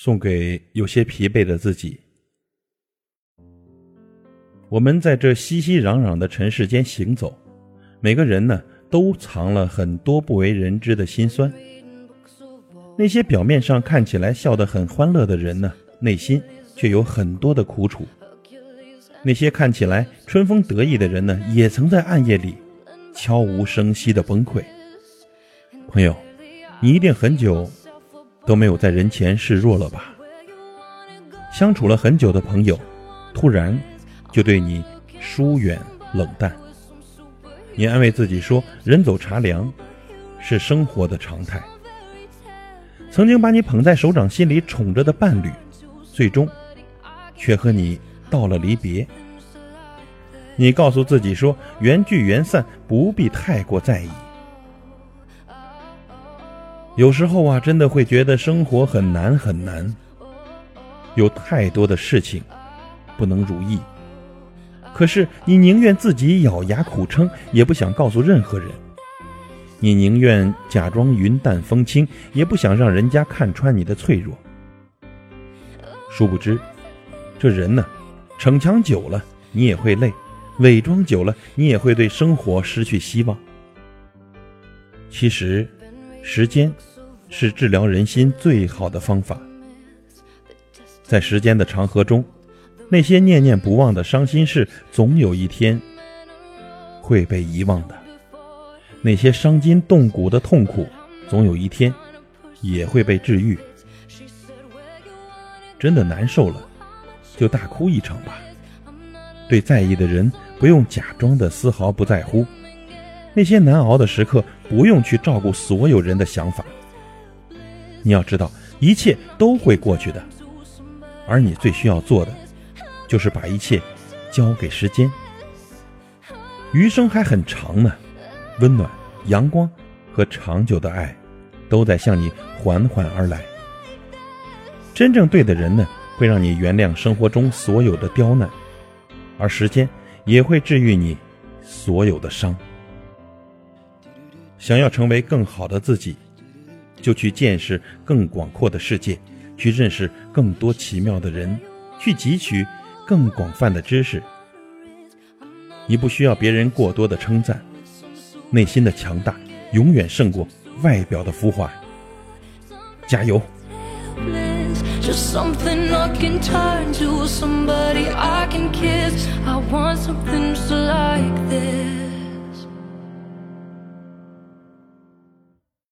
送给有些疲惫的自己。我们在这熙熙攘攘的尘世间行走，每个人呢都藏了很多不为人知的辛酸。那些表面上看起来笑得很欢乐的人呢，内心却有很多的苦楚。那些看起来春风得意的人呢，也曾在暗夜里悄无声息的崩溃。朋友，你一定很久都没有在人前示弱了吧？相处了很久的朋友，突然就对你疏远冷淡，你安慰自己说：“人走茶凉，是生活的常态。”曾经把你捧在手掌心里宠着的伴侣，最终却和你道了离别。你告诉自己说：“缘聚缘散，不必太过在意。”有时候啊，真的会觉得生活很难很难，有太多的事情不能如意。可是你宁愿自己咬牙苦撑，也不想告诉任何人。你宁愿假装云淡风轻，也不想让人家看穿你的脆弱。殊不知，这人呢，逞强久了，你也会累；伪装久了，你也会对生活失去希望。其实，时间是治疗人心最好的方法。在时间的长河中，那些念念不忘的伤心事，总有一天会被遗忘的。那些伤筋动骨的痛苦，总有一天也会被治愈。真的难受了，就大哭一场吧。对在意的人，不用假装的丝毫不在乎。那些难熬的时刻，不用去照顾所有人的想法。你要知道，一切都会过去的。而你最需要做的，就是把一切交给时间。余生还很长呢。温暖、阳光和长久的爱，都在向你缓缓而来。真正对的人呢，会让你原谅生活中所有的刁难，而时间也会治愈你所有的伤。想要成为更好的自己，就去见识更广阔的世界，去认识更多奇妙的人，去汲取更广泛的知识。你不需要别人过多的称赞。内心的强大永远胜过外表的浮华。加油！